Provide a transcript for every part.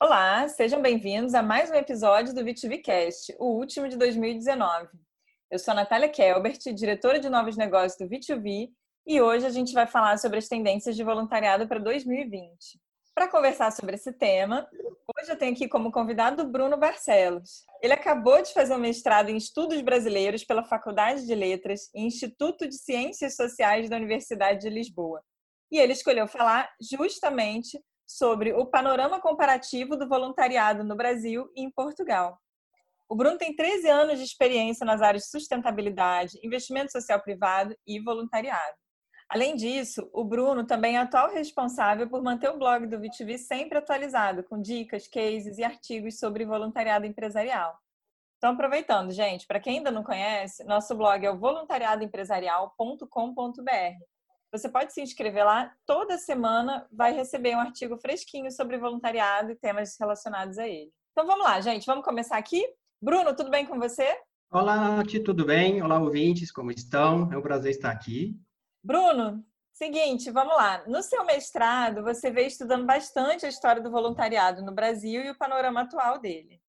Olá, sejam bem-vindos a mais um episódio do VTVcast, o último de 2019. Eu sou a Natália Kelbert, diretora de novos negócios do V2V, e hoje a gente vai falar sobre as tendências de voluntariado para 2020. Para conversar sobre esse tema, hoje eu tenho aqui como convidado o Bruno Barcelos. Ele acabou de fazer um mestrado em Estudos Brasileiros pela Faculdade de Letras e Instituto de Ciências Sociais da Universidade de Lisboa. E ele escolheu falar justamente sobre o panorama comparativo do voluntariado no Brasil e em Portugal. O Bruno tem 13 anos de experiência nas áreas de sustentabilidade, investimento social privado e voluntariado. Além disso, o Bruno também é atual responsável por manter o blog do VTV sempre atualizado, com dicas, cases e artigos sobre voluntariado empresarial. Então, aproveitando, gente, para quem ainda não conhece, nosso blog é o voluntariadoempresarial.com.br. Você pode se inscrever lá, toda semana vai receber um artigo fresquinho sobre voluntariado e temas relacionados a ele. Então vamos lá, gente, vamos começar aqui? Bruno, tudo bem com você? Olá, Nath, tudo bem? Olá, ouvintes, como estão? É um prazer estar aqui. Bruno, seguinte, vamos lá. No seu mestrado, você veio estudando bastante a história do voluntariado no Brasil e o panorama atual dele.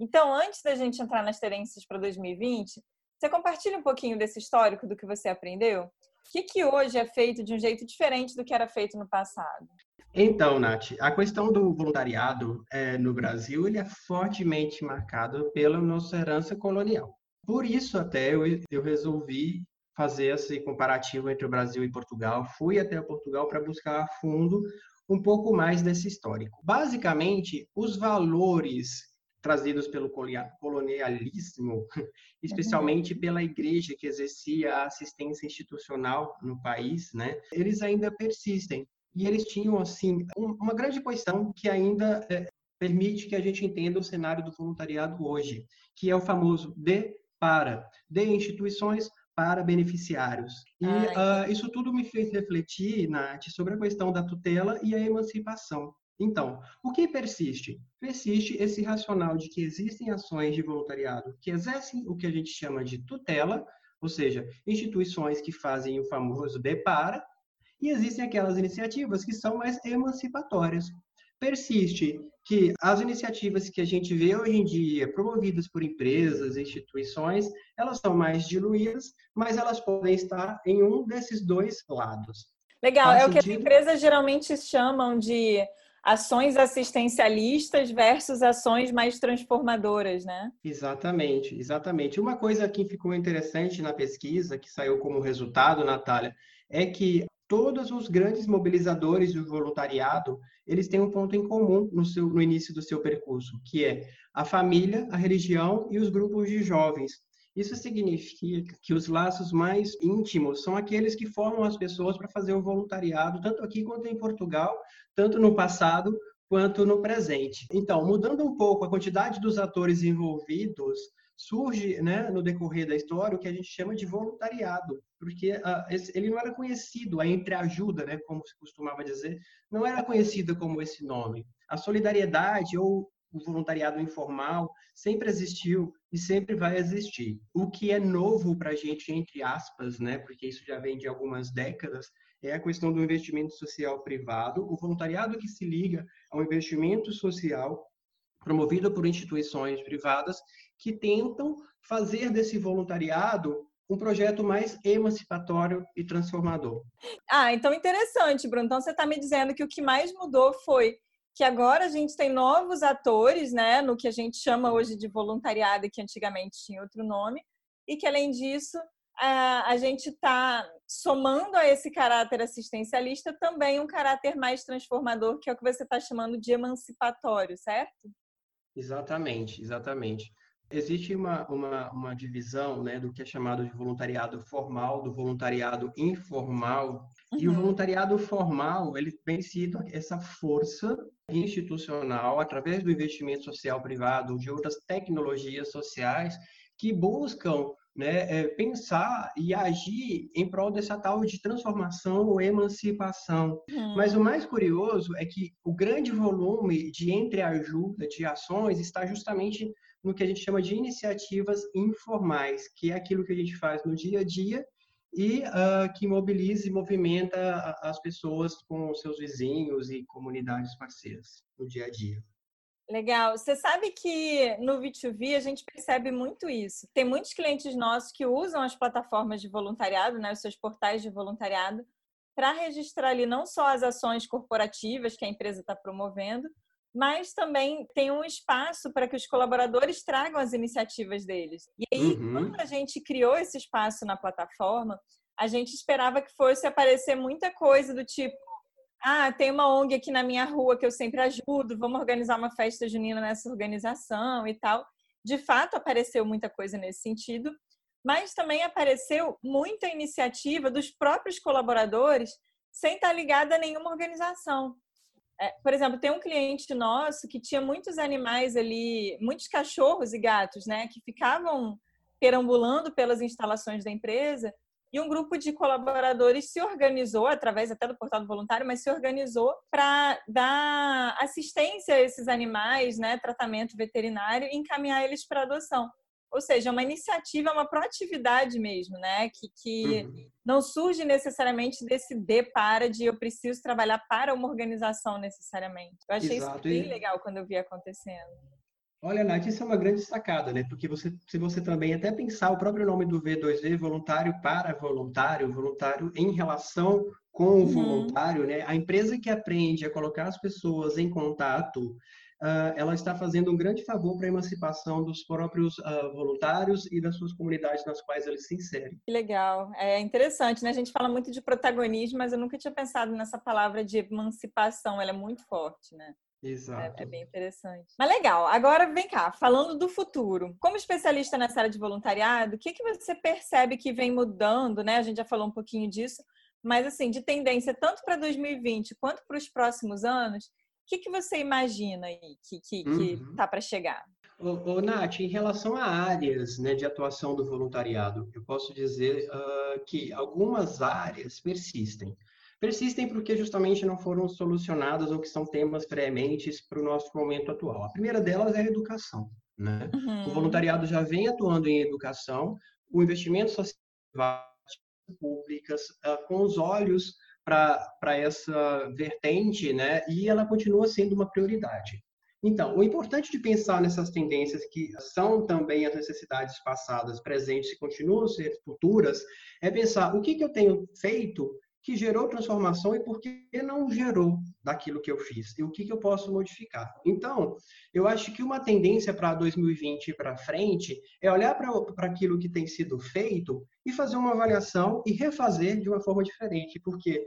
Então, antes da gente entrar nas tendências para 2020, você compartilha um pouquinho desse histórico do que você aprendeu? O que, que hoje é feito de um jeito diferente do que era feito no passado? Então, Nath, a questão do voluntariado é, no Brasil ele é fortemente marcado pela nossa herança colonial. Por isso, até eu, eu resolvi fazer esse comparativo entre o Brasil e Portugal. Fui até Portugal para buscar a fundo um pouco mais desse histórico. Basicamente, os valores trazidos pelo colonialismo, especialmente pela igreja que exercia a assistência institucional no país, né? Eles ainda persistem e eles tinham assim uma grande questão que ainda é, permite que a gente entenda o cenário do voluntariado hoje, que é o famoso de para de instituições para beneficiários. E uh, isso tudo me fez refletir, Nath, sobre a questão da tutela e a emancipação. Então, o que persiste? Persiste esse racional de que existem ações de voluntariado que exercem o que a gente chama de tutela, ou seja, instituições que fazem o famoso depara, e existem aquelas iniciativas que são mais emancipatórias. Persiste que as iniciativas que a gente vê hoje em dia, promovidas por empresas, instituições, elas são mais diluídas, mas elas podem estar em um desses dois lados. Legal, Faz é sentido? o que as empresas geralmente chamam de ações assistencialistas versus ações mais transformadoras, né? Exatamente, exatamente. Uma coisa que ficou interessante na pesquisa, que saiu como resultado, Natália, é que todos os grandes mobilizadores do voluntariado, eles têm um ponto em comum no, seu, no início do seu percurso, que é a família, a religião e os grupos de jovens. Isso significa que os laços mais íntimos são aqueles que formam as pessoas para fazer o voluntariado, tanto aqui quanto em Portugal, tanto no passado quanto no presente. Então, mudando um pouco a quantidade dos atores envolvidos, surge né, no decorrer da história o que a gente chama de voluntariado, porque uh, esse, ele não era conhecido, a entreajuda, né, como se costumava dizer, não era conhecida como esse nome. A solidariedade ou o voluntariado informal sempre existiu e sempre vai existir. O que é novo para a gente, entre aspas, né, porque isso já vem de algumas décadas, é a questão do investimento social privado, o voluntariado que se liga ao investimento social promovido por instituições privadas que tentam fazer desse voluntariado um projeto mais emancipatório e transformador. Ah, então interessante, Bruno. Então você está me dizendo que o que mais mudou foi que agora a gente tem novos atores, né, no que a gente chama hoje de voluntariado, que antigamente tinha outro nome, e que além disso a, gente está somando a esse caráter assistencialista também um caráter mais transformador, que é o que você está chamando de emancipatório, certo? Exatamente, exatamente. Existe uma, uma, uma divisão né, do que é chamado de voluntariado formal, do voluntariado informal. Uhum. E o uhum. voluntariado formal, ele tem sido essa força institucional, através do investimento social privado, de outras tecnologias sociais, que buscam né, é, pensar e agir em prol dessa tal de transformação ou emancipação. Uhum. Mas o mais curioso é que o grande volume de entreajuda, de ações, está justamente no que a gente chama de iniciativas informais, que é aquilo que a gente faz no dia a dia e uh, que mobilize e movimenta as pessoas com seus vizinhos e comunidades parceiras no dia a dia. Legal. Você sabe que no V2V a gente percebe muito isso. Tem muitos clientes nossos que usam as plataformas de voluntariado, né, os seus portais de voluntariado, para registrar ali não só as ações corporativas que a empresa está promovendo, mas também tem um espaço para que os colaboradores tragam as iniciativas deles. E aí, uhum. quando a gente criou esse espaço na plataforma, a gente esperava que fosse aparecer muita coisa do tipo: ah, tem uma ONG aqui na minha rua que eu sempre ajudo, vamos organizar uma festa junina nessa organização e tal. De fato, apareceu muita coisa nesse sentido, mas também apareceu muita iniciativa dos próprios colaboradores sem estar ligada a nenhuma organização. É, por exemplo, tem um cliente nosso que tinha muitos animais ali, muitos cachorros e gatos, né, que ficavam perambulando pelas instalações da empresa e um grupo de colaboradores se organizou, através até do portal do voluntário, mas se organizou para dar assistência a esses animais, né, tratamento veterinário e encaminhar eles para adoção. Ou seja, é uma iniciativa, uma proatividade mesmo, né? Que, que uhum. não surge necessariamente desse de para de eu preciso trabalhar para uma organização necessariamente. Eu achei Exato. isso bem legal quando eu vi acontecendo. Olha, Nath, isso é uma grande sacada, né? Porque você, se você também até pensar o próprio nome do V2V, voluntário para voluntário, voluntário em relação com o uhum. voluntário, né? A empresa que aprende a colocar as pessoas em contato uh, ela está fazendo um grande favor para a emancipação dos próprios uh, voluntários e das suas comunidades nas quais eles se inserem. Que legal. É interessante, né? A gente fala muito de protagonismo, mas eu nunca tinha pensado nessa palavra de emancipação. Ela é muito forte, né? Exato. É, é, bem interessante. Mas legal, agora vem cá, falando do futuro. Como especialista nessa área de voluntariado, o que, que você percebe que vem mudando, né? A gente já falou um pouquinho disso, mas assim, de tendência tanto para 2020 quanto para os próximos anos, que, que você imagina aí que está que, que uhum. Tá para chegar? Ô, ô, Nath, em relação a áreas né, de atuação do voluntariado, eu posso dizer uh, que algumas áreas persistem. Persistem porque justamente não foram solucionadas ou que são temas prementes para o nosso momento atual. A primeira delas é a educação. Né? Uhum. O voluntariado já vem atuando em educação, o investimento social públicas, uh, com os olhos para essa vertente, né? E ela continua sendo uma prioridade. Então, o importante de pensar nessas tendências que são também as necessidades passadas, presentes e continuam a ser futuras, é pensar o que, que eu tenho feito que gerou transformação e por que não gerou daquilo que eu fiz? E o que, que eu posso modificar. Então, eu acho que uma tendência para 2020 e para frente é olhar para aquilo que tem sido feito e fazer uma avaliação e refazer de uma forma diferente, porque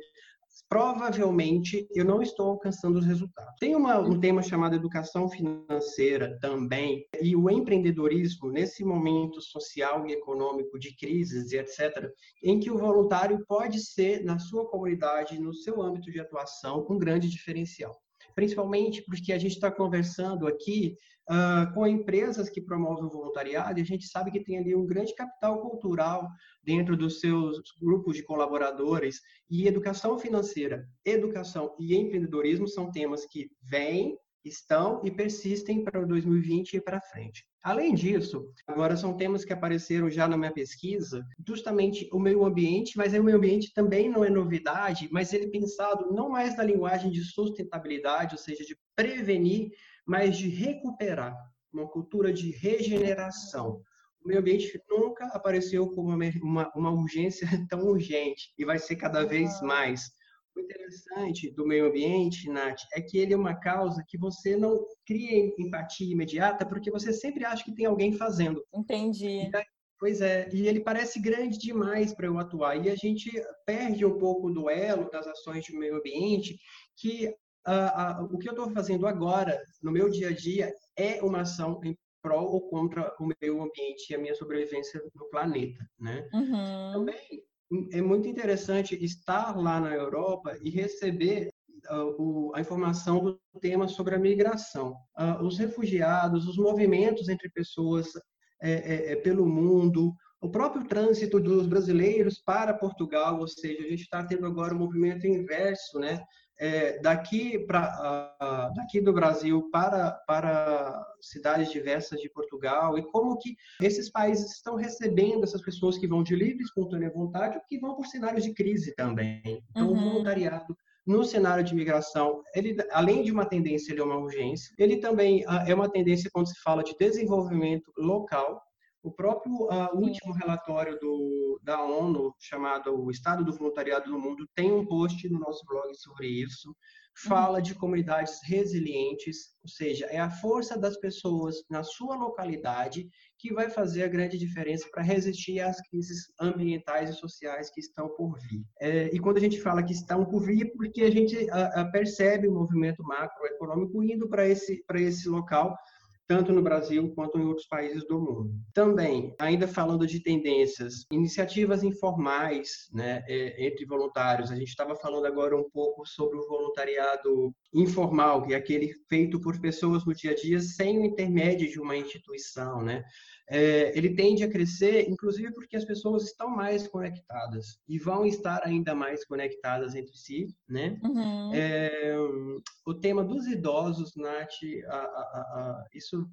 provavelmente eu não estou alcançando os resultados. Tem uma, um tema chamado educação financeira também, e o empreendedorismo, nesse momento social e econômico de crises e etc., em que o voluntário pode ser, na sua comunidade, no seu âmbito de atuação, um grande diferencial principalmente porque a gente está conversando aqui uh, com empresas que promovem o voluntariado e a gente sabe que tem ali um grande capital cultural dentro dos seus grupos de colaboradores e educação financeira, educação e empreendedorismo são temas que vêm estão e persistem para 2020 e para frente. Além disso, agora são temas que apareceram já na minha pesquisa, justamente o meio ambiente, mas o meio ambiente também não é novidade, mas ele pensado não mais na linguagem de sustentabilidade, ou seja, de prevenir, mas de recuperar, uma cultura de regeneração. O meio ambiente nunca apareceu como uma, uma, uma urgência tão urgente e vai ser cada vez mais. O interessante do meio ambiente, Nath, é que ele é uma causa que você não cria empatia imediata, porque você sempre acha que tem alguém fazendo. Entendi. Pois é, e ele parece grande demais para eu atuar. E a gente perde um pouco do elo das ações de meio ambiente, que uh, uh, o que eu estou fazendo agora, no meu dia a dia, é uma ação em prol ou contra o meio ambiente e a minha sobrevivência no planeta. Né? Uhum. Também é muito interessante estar lá na Europa e receber o, a informação do tema sobre a migração. Uh, os refugiados, os movimentos entre pessoas é, é, é, pelo mundo, o próprio trânsito dos brasileiros para Portugal, ou seja, a gente está tendo agora um movimento inverso, né? É, daqui para daqui do Brasil para para cidades diversas de Portugal e como que esses países estão recebendo essas pessoas que vão de livre espontânea vontade ou que vão por cenários de crise também. Então, uhum. o voluntariado no cenário de imigração, ele, além de uma tendência, ele é uma urgência. Ele também uh, é uma tendência quando se fala de desenvolvimento local. O próprio uh, último relatório do, da ONU, chamado O Estado do Voluntariado no Mundo, tem um post no nosso blog sobre isso. Fala de comunidades resilientes, ou seja, é a força das pessoas na sua localidade que vai fazer a grande diferença para resistir às crises ambientais e sociais que estão por vir. É, e quando a gente fala que estão por vir, porque a gente a, a percebe o movimento macroeconômico indo para esse, esse local tanto no Brasil quanto em outros países do mundo. Também, ainda falando de tendências, iniciativas informais né, é, entre voluntários. A gente estava falando agora um pouco sobre o voluntariado informal, que é aquele feito por pessoas no dia a dia sem o intermédio de uma instituição, né? é, ele tende a crescer, inclusive porque as pessoas estão mais conectadas e vão estar ainda mais conectadas entre si, né? Uhum. É, o tema dos idosos, Nath, a, a, a, isso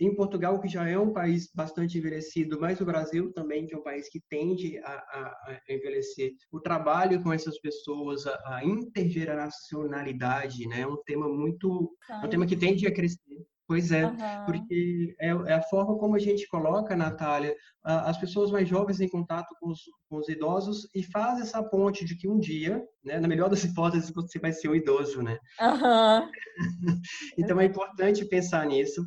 em Portugal, que já é um país bastante envelhecido, mas o Brasil também, que é um país que tende a, a, a envelhecer, o trabalho com essas pessoas, a, a intergeracionalidade, né, é um tema muito, é um tema que tende a crescer Pois é, uhum. porque é, é, a forma como a gente coloca, Natália, as pessoas mais jovens em contato com os, com os, idosos e faz essa ponte de que um dia, né, na melhor das hipóteses, você vai ser um idoso, né? Uhum. então é importante pensar nisso.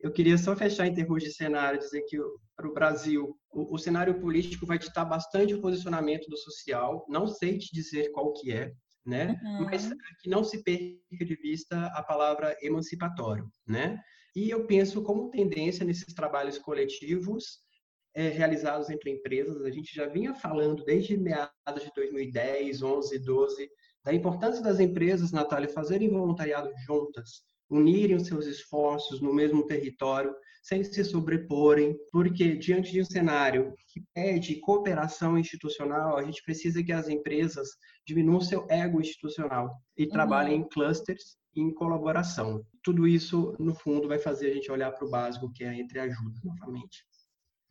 Eu queria só fechar em termos de cenário, dizer que para o Brasil, o, o cenário político vai ditar bastante o posicionamento do social. Não sei te dizer qual que é, né? Uhum. Mas que não se perca de vista a palavra emancipatório, né? E eu penso como tendência nesses trabalhos coletivos é, realizados entre empresas, a gente já vinha falando desde meados de 2010, 11, 12, da importância das empresas, Natália, fazerem voluntariado juntas, unirem os seus esforços no mesmo território, sem se sobreporem, porque diante de um cenário que pede cooperação institucional, a gente precisa que as empresas diminuam seu ego institucional e uhum. trabalhem em clusters e em colaboração. Tudo isso, no fundo, vai fazer a gente olhar para o básico, que é entre ajuda, novamente.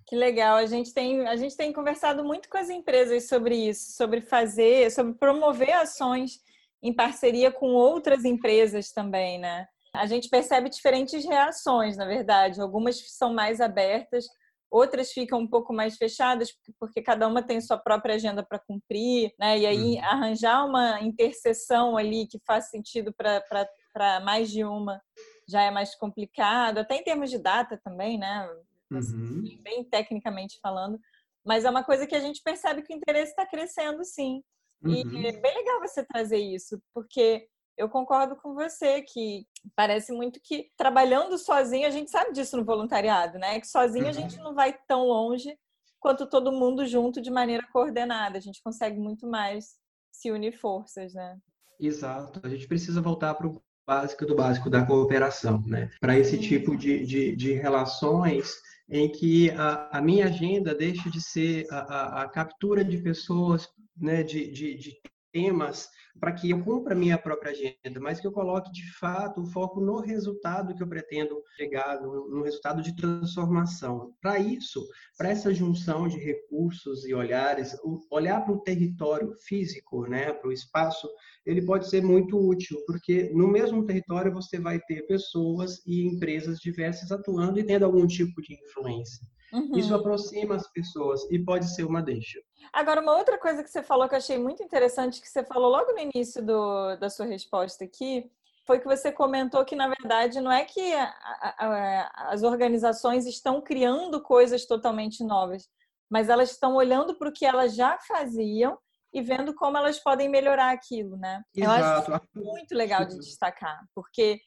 Que legal. A gente tem a gente tem conversado muito com as empresas sobre isso, sobre fazer, sobre promover ações em parceria com outras empresas também, né? A gente percebe diferentes reações, na verdade. Algumas são mais abertas, outras ficam um pouco mais fechadas, porque cada uma tem sua própria agenda para cumprir, né? E aí uhum. arranjar uma interseção ali que faz sentido para mais de uma já é mais complicado, até em termos de data também, né? Uhum. Bem tecnicamente falando. Mas é uma coisa que a gente percebe que o interesse está crescendo, sim. Uhum. E é bem legal você trazer isso, porque eu concordo com você que parece muito que trabalhando sozinho, a gente sabe disso no voluntariado, né? Que sozinho uhum. a gente não vai tão longe quanto todo mundo junto de maneira coordenada. A gente consegue muito mais se unir forças, né? Exato. A gente precisa voltar para o básico do básico da cooperação, né? Para esse tipo de, de, de, relações em que a, a minha agenda deixa de ser a, a, a captura de pessoas, né? De, de, de temas para que eu cumpra minha própria agenda, mas que eu coloque de fato o foco no resultado que eu pretendo chegar, no, no resultado de transformação. Para isso, para essa junção de recursos e olhares, olhar para o território físico, né, para o espaço, ele pode ser muito útil, porque no mesmo território você vai ter pessoas e empresas diversas atuando e tendo algum tipo de influência. Uhum. Isso aproxima as pessoas e pode ser uma deixa. Agora, uma outra coisa que você falou que eu achei muito interessante, que você falou logo no início do, da sua resposta aqui, foi que você comentou que, na verdade, não é que a, a, as organizações estão criando coisas totalmente novas, mas elas estão olhando para o que elas já faziam e vendo como elas podem melhorar aquilo, né? Exato. Eu acho muito legal de destacar, porque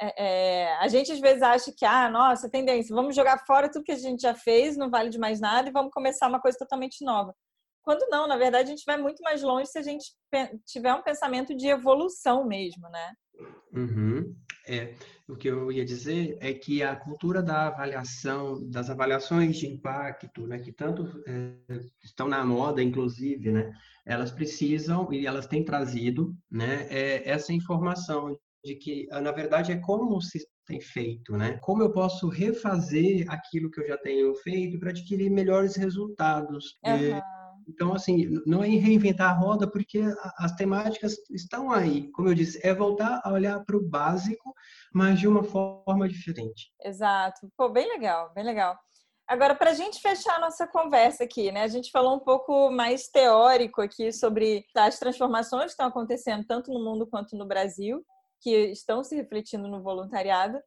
é, é, a gente às vezes acha que, ah, nossa, tendência, vamos jogar fora tudo que a gente já fez, não vale de mais nada e vamos começar uma coisa totalmente nova. Quando não, na verdade, a gente vai muito mais longe se a gente tiver um pensamento de evolução mesmo, né? Uhum. É, o que eu ia dizer é que a cultura da avaliação, das avaliações de impacto, né, que tanto é, estão na moda, inclusive, né, elas precisam e elas têm trazido, né, é, essa informação de que, na verdade, é como se tem feito, né? Como eu posso refazer aquilo que eu já tenho feito para adquirir melhores resultados? Uhum. Então, assim, não é reinventar a roda, porque as temáticas estão aí. Como eu disse, é voltar a olhar para o básico, mas de uma forma diferente. Exato. Pô, bem legal, bem legal. Agora, para a gente fechar a nossa conversa aqui, né? A gente falou um pouco mais teórico aqui sobre as transformações que estão acontecendo tanto no mundo quanto no Brasil, que estão se refletindo no voluntariado.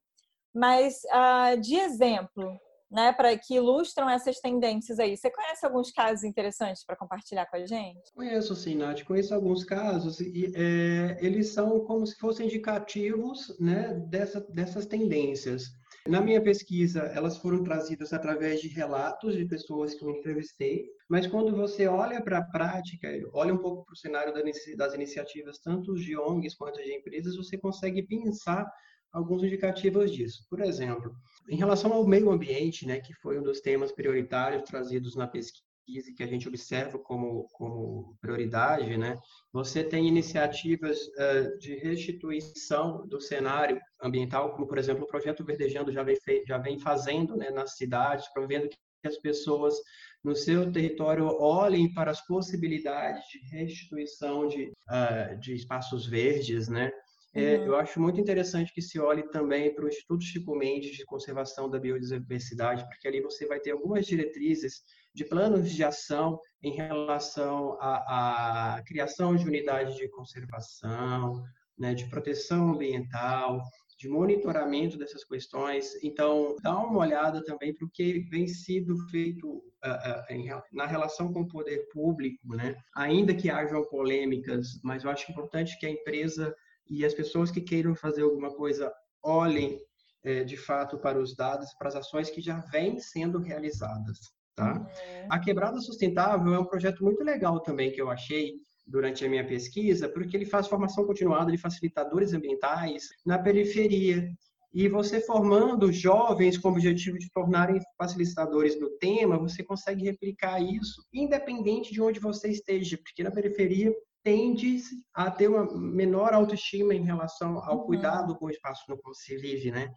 Mas, uh, de exemplo, né, para que ilustram essas tendências aí. Você conhece alguns casos interessantes para compartilhar com a gente? Conheço sim, Nath. Conheço alguns casos e é, eles são como se fossem indicativos né, dessa, dessas tendências. Na minha pesquisa, elas foram trazidas através de relatos de pessoas que eu entrevistei, mas quando você olha para a prática, olha um pouco para o cenário das iniciativas, tanto de ONGs quanto de empresas, você consegue pensar alguns indicativos disso. Por exemplo, em relação ao meio ambiente, né, que foi um dos temas prioritários trazidos na pesquisa e que a gente observa como, como prioridade, né, você tem iniciativas uh, de restituição do cenário ambiental, como, por exemplo, o Projeto Verdejando já vem, já vem fazendo né, nas cidades, promovendo que as pessoas no seu território olhem para as possibilidades de restituição de, uh, de espaços verdes, né? É, uhum. Eu acho muito interessante que se olhe também para o Instituto Chico Mendes de Conservação da Biodiversidade, porque ali você vai ter algumas diretrizes de planos de ação em relação à, à criação de unidades de conservação, né, de proteção ambiental, de monitoramento dessas questões. Então, dá uma olhada também para o que vem sido feito uh, uh, em, na relação com o poder público, né? Ainda que hajam polêmicas, mas eu acho importante que a empresa e as pessoas que queiram fazer alguma coisa olhem é, de fato para os dados, para as ações que já vêm sendo realizadas. Tá? Uhum. A Quebrada Sustentável é um projeto muito legal também que eu achei durante a minha pesquisa, porque ele faz formação continuada de facilitadores ambientais na periferia. E você formando jovens com o objetivo de tornarem facilitadores do tema, você consegue replicar isso independente de onde você esteja, porque na periferia tende a ter uma menor autoestima em relação ao uhum. cuidado com o espaço no qual se vive, né?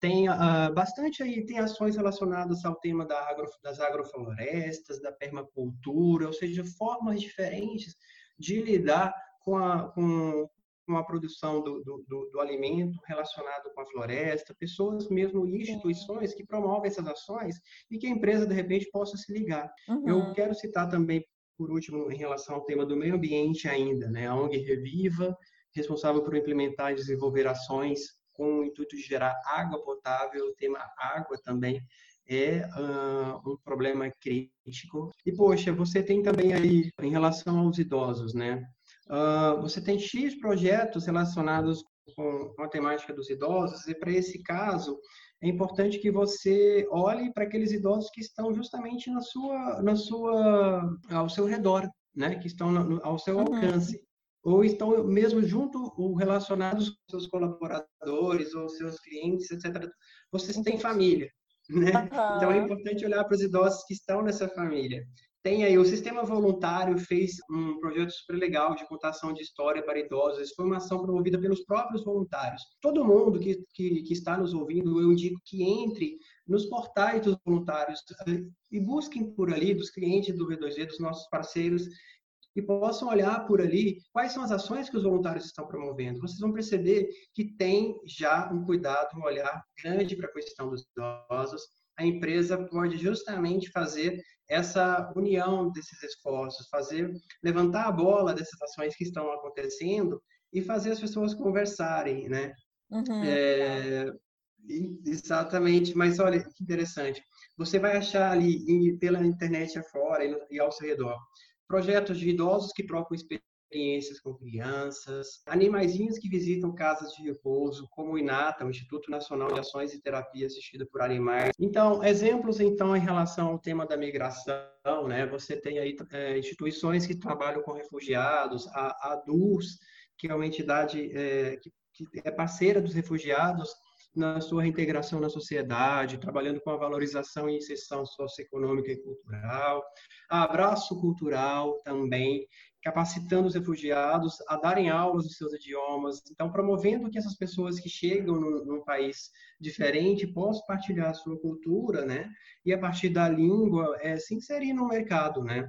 Tem uh, bastante aí, tem ações relacionadas ao tema da agro, das agroflorestas, da permacultura, ou seja, formas diferentes de lidar com a, com, com a produção do, do, do, alimento relacionado com a floresta, pessoas mesmo e instituições que promovem essas ações e que a empresa, de repente, possa se ligar. Uhum. Eu quero citar também por último, em relação ao tema do meio ambiente ainda, né? A ONG Reviva, responsável por implementar e desenvolver ações com o intuito de gerar água potável, o tema água também é uh, um problema crítico. E, poxa, você tem também aí, em relação aos idosos, né? Uh, você tem X projetos relacionados com, a temática dos idosos, e para esse caso, é importante que você olhe para aqueles idosos que estão justamente na sua, na sua, ao seu redor, né? Que estão no, ao seu uhum. alcance ou estão mesmo junto ou relacionados com seus colaboradores ou seus clientes, etc. Vocês têm família, né? Uhum. Então é importante olhar para os idosos que estão nessa família. Tem aí, o Sistema Voluntário fez um projeto super legal de contação de história para idosos, foi uma ação promovida pelos próprios voluntários. Todo mundo que, que, que está nos ouvindo, eu indico que entre nos portais dos voluntários eh, e busquem por ali, dos clientes do V2V, dos nossos parceiros, e possam olhar por ali quais são as ações que os voluntários estão promovendo. Vocês vão perceber que tem já um cuidado, um olhar grande para a questão dos idosos. A empresa pode justamente fazer essa união desses esforços, fazer levantar a bola dessas ações que estão acontecendo e fazer as pessoas conversarem, né? Uhum. É, exatamente, mas olha que interessante. Você vai achar ali pela internet afora e ao seu redor projetos de idosos que trocam experiências com crianças, animaizinhos que visitam casas de repouso, como o INATA, o Instituto Nacional de Ações e Terapia Assistida por Animais. Então, exemplos então em relação ao tema da migração, né? Você tem aí é, instituições que trabalham com refugiados, a, a DUS, que é uma entidade é, que, que é parceira dos refugiados, na sua reintegração na sociedade, trabalhando com a valorização e inserção socioeconômica e cultural, abraço cultural também, capacitando os refugiados a darem aulas nos seus idiomas, então promovendo que essas pessoas que chegam no, num país diferente possam partilhar a sua cultura, né? E a partir da língua é, se inserir no mercado, né?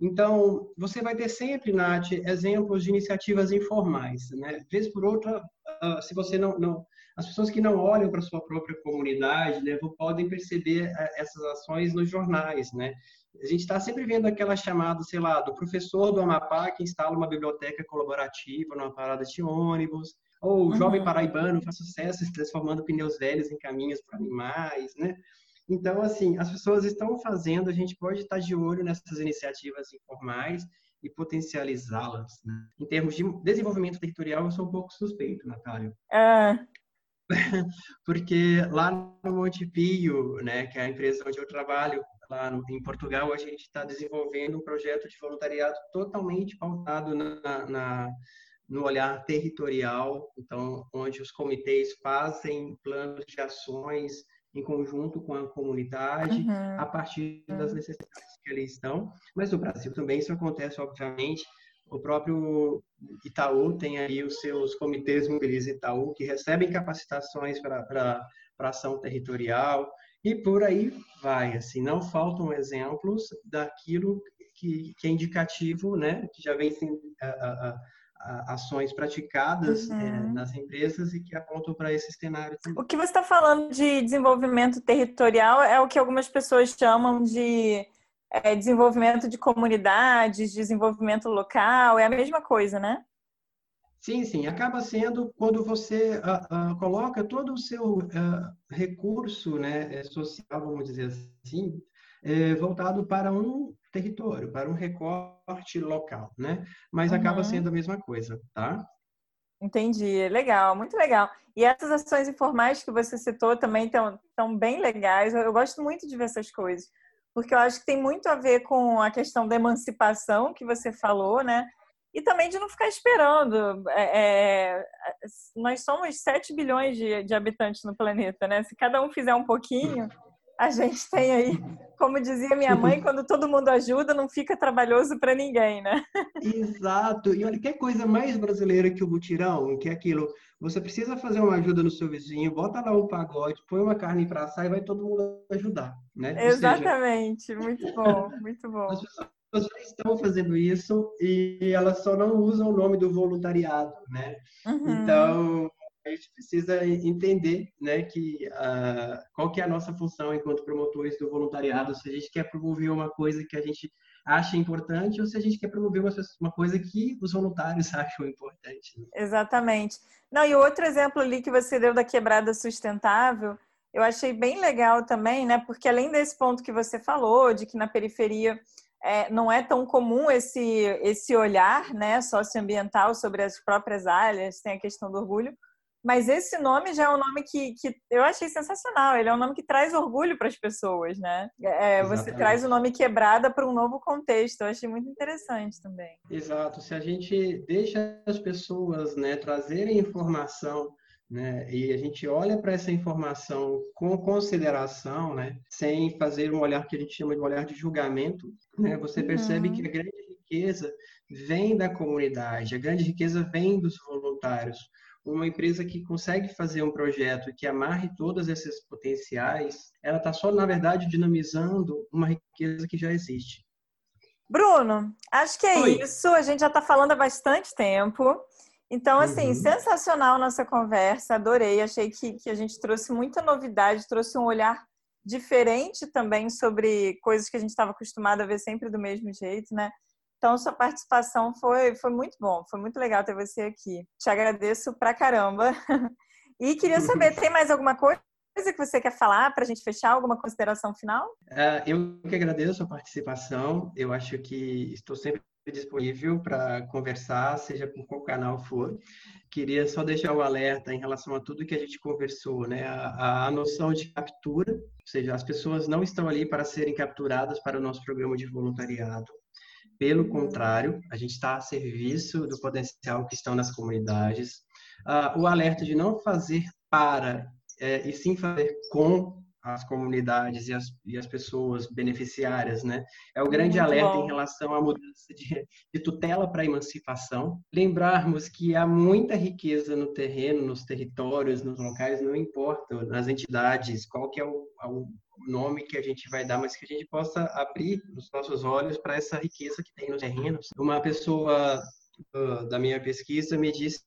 Então, você vai ter sempre, Nath, exemplos de iniciativas informais, né? Vez por outra, ah, se você não, não as pessoas que não olham para sua própria comunidade né, podem perceber é, essas ações nos jornais, né? A gente está sempre vendo aquela chamada, sei lá, do professor do Amapá que instala uma biblioteca colaborativa numa parada de ônibus, ou o uhum. jovem paraibano faz sucesso transformando pneus velhos em caminhos para animais, né? Então, assim, as pessoas estão fazendo, a gente pode estar de olho nessas iniciativas informais e potencializá-las. Né? Em termos de desenvolvimento territorial, eu sou um pouco suspeito, Natália. É, porque lá no Monte Pio, né, que é a empresa onde eu trabalho, no, em Portugal, a gente está desenvolvendo um projeto de voluntariado totalmente pautado na, na, no olhar territorial, então, onde os comitês fazem planos de ações em conjunto com a comunidade, uhum. a partir das necessidades que eles estão. Mas no Brasil também isso acontece, obviamente, o próprio Itaú tem aí os seus comitês Mobiliza Itaú, que recebem capacitações para ação territorial, e por aí vai. Assim, não faltam exemplos daquilo que, que é indicativo, né, que já vem sendo ações praticadas uhum. é, nas empresas e que apontam para esse cenário. Também. O que você está falando de desenvolvimento territorial é o que algumas pessoas chamam de é, desenvolvimento de comunidades, desenvolvimento local, é a mesma coisa, né? Sim, sim. Acaba sendo quando você uh, uh, coloca todo o seu uh, recurso né, é, social, vamos dizer assim, é, voltado para um território, para um recorte local, né? Mas uhum. acaba sendo a mesma coisa, tá? Entendi, legal, muito legal. E essas ações informais que você citou também estão bem legais. Eu, eu gosto muito de ver essas coisas porque eu acho que tem muito a ver com a questão da emancipação que você falou, né? E também de não ficar esperando. É, é nós somos 7 bilhões de, de habitantes no planeta, né? Se cada um fizer um pouquinho, a gente tem aí, como dizia minha mãe, quando todo mundo ajuda, não fica trabalhoso para ninguém, né? Exato. E olha, que coisa mais brasileira que o mutirão, que é aquilo, você precisa fazer uma ajuda no seu vizinho, bota lá um pagode, põe uma carne para assar e vai todo mundo ajudar, né? Exatamente. Seja... Muito bom, muito bom. As pessoas já estão fazendo isso e elas só não usam o nome do voluntariado, né? Uhum. Então, a gente precisa entender né, que, uh, qual que é a nossa função enquanto promotores do voluntariado, se a gente quer promover uma coisa que a gente acha importante ou se a gente quer promover uma, uma coisa que os voluntários acham importante. Né? Exatamente. Não, e outro exemplo ali que você deu da quebrada sustentável, eu achei bem legal também, né? Porque além desse ponto que você falou, de que na periferia é, não é tão comum esse, esse olhar né, socioambiental sobre as próprias áreas, tem a questão do orgulho, mas esse nome já é um nome que, que eu achei sensacional. Ele é um nome que traz orgulho para as pessoas, né? É, você traz o nome quebrada para um novo contexto. Eu achei muito interessante também. Exato. Se a gente deixa as pessoas né, trazerem informação né? E a gente olha para essa informação com consideração, né? Sem fazer um olhar que a gente chama de olhar de julgamento, né? Você percebe uhum. que a grande riqueza vem da comunidade, a grande riqueza vem dos voluntários uma empresa que consegue fazer um projeto que amarre todos esses potenciais, ela está só, na verdade, dinamizando uma riqueza que já existe. Bruno, acho que é Oi. isso. A gente já está falando há bastante tempo. Então, assim, uhum. sensacional nossa conversa, adorei. Achei que, que a gente trouxe muita novidade, trouxe um olhar diferente também sobre coisas que a gente estava acostumado a ver sempre do mesmo jeito, né? Então, sua participação foi, foi muito bom, foi muito legal ter você aqui. Te agradeço pra caramba. E queria saber, tem mais alguma coisa que você quer falar para a gente fechar? Alguma consideração final? Uh, eu que agradeço a participação. Eu acho que estou sempre disponível para conversar, seja por qual canal for. Queria só deixar o alerta em relação a tudo que a gente conversou, né? A, a noção de captura, ou seja, as pessoas não estão ali para serem capturadas para o nosso programa de voluntariado. Pelo contrário, a gente está a serviço do potencial que estão nas comunidades. Uh, o alerta de não fazer para, é, e sim fazer com as comunidades e as, e as pessoas beneficiárias, né? É o grande Muito alerta bom. em relação à mudança de, de tutela para emancipação. Lembrarmos que há muita riqueza no terreno, nos territórios, nos locais, não importa, nas entidades, qual que é o, o nome que a gente vai dar, mas que a gente possa abrir os nossos olhos para essa riqueza que tem nos terrenos. Uma pessoa uh, da minha pesquisa me disse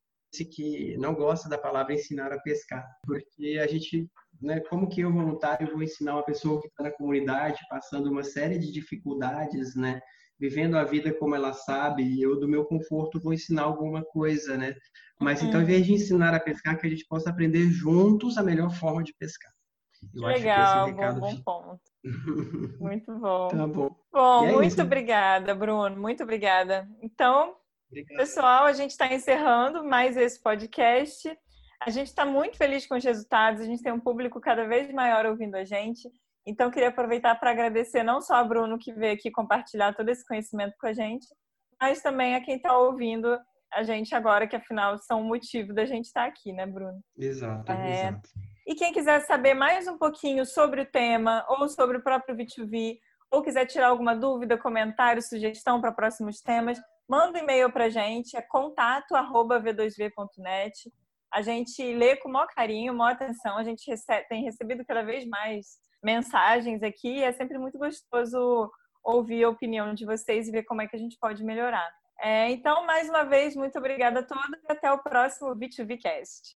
que não gosta da palavra ensinar a pescar, porque a gente né, como que eu, voluntário, vou ensinar uma pessoa que está na comunidade, passando uma série de dificuldades, né, vivendo a vida como ela sabe, e eu, do meu conforto, vou ensinar alguma coisa, né? Mas, então, ao invés de ensinar a pescar, que a gente possa aprender juntos a melhor forma de pescar. Eu Legal, recado... bom, bom ponto. muito bom. Tá bom. Bom, é muito isso. obrigada, Bruno. Muito obrigada. Então, Obrigado. pessoal, a gente está encerrando mais esse podcast. A gente está muito feliz com os resultados, a gente tem um público cada vez maior ouvindo a gente. Então, queria aproveitar para agradecer não só a Bruno, que veio aqui compartilhar todo esse conhecimento com a gente, mas também a quem está ouvindo a gente agora, que afinal são o motivo da gente estar tá aqui, né, Bruno? Exato, é... exato. E quem quiser saber mais um pouquinho sobre o tema ou sobre o próprio V2V, ou quiser tirar alguma dúvida, comentário, sugestão para próximos temas, manda um e-mail para a gente, é contato@v2v.net a gente lê com maior carinho, maior atenção, a gente recebe, tem recebido cada vez mais mensagens aqui, é sempre muito gostoso ouvir a opinião de vocês e ver como é que a gente pode melhorar. É, então, mais uma vez, muito obrigada a todos e até o próximo B2B Cast.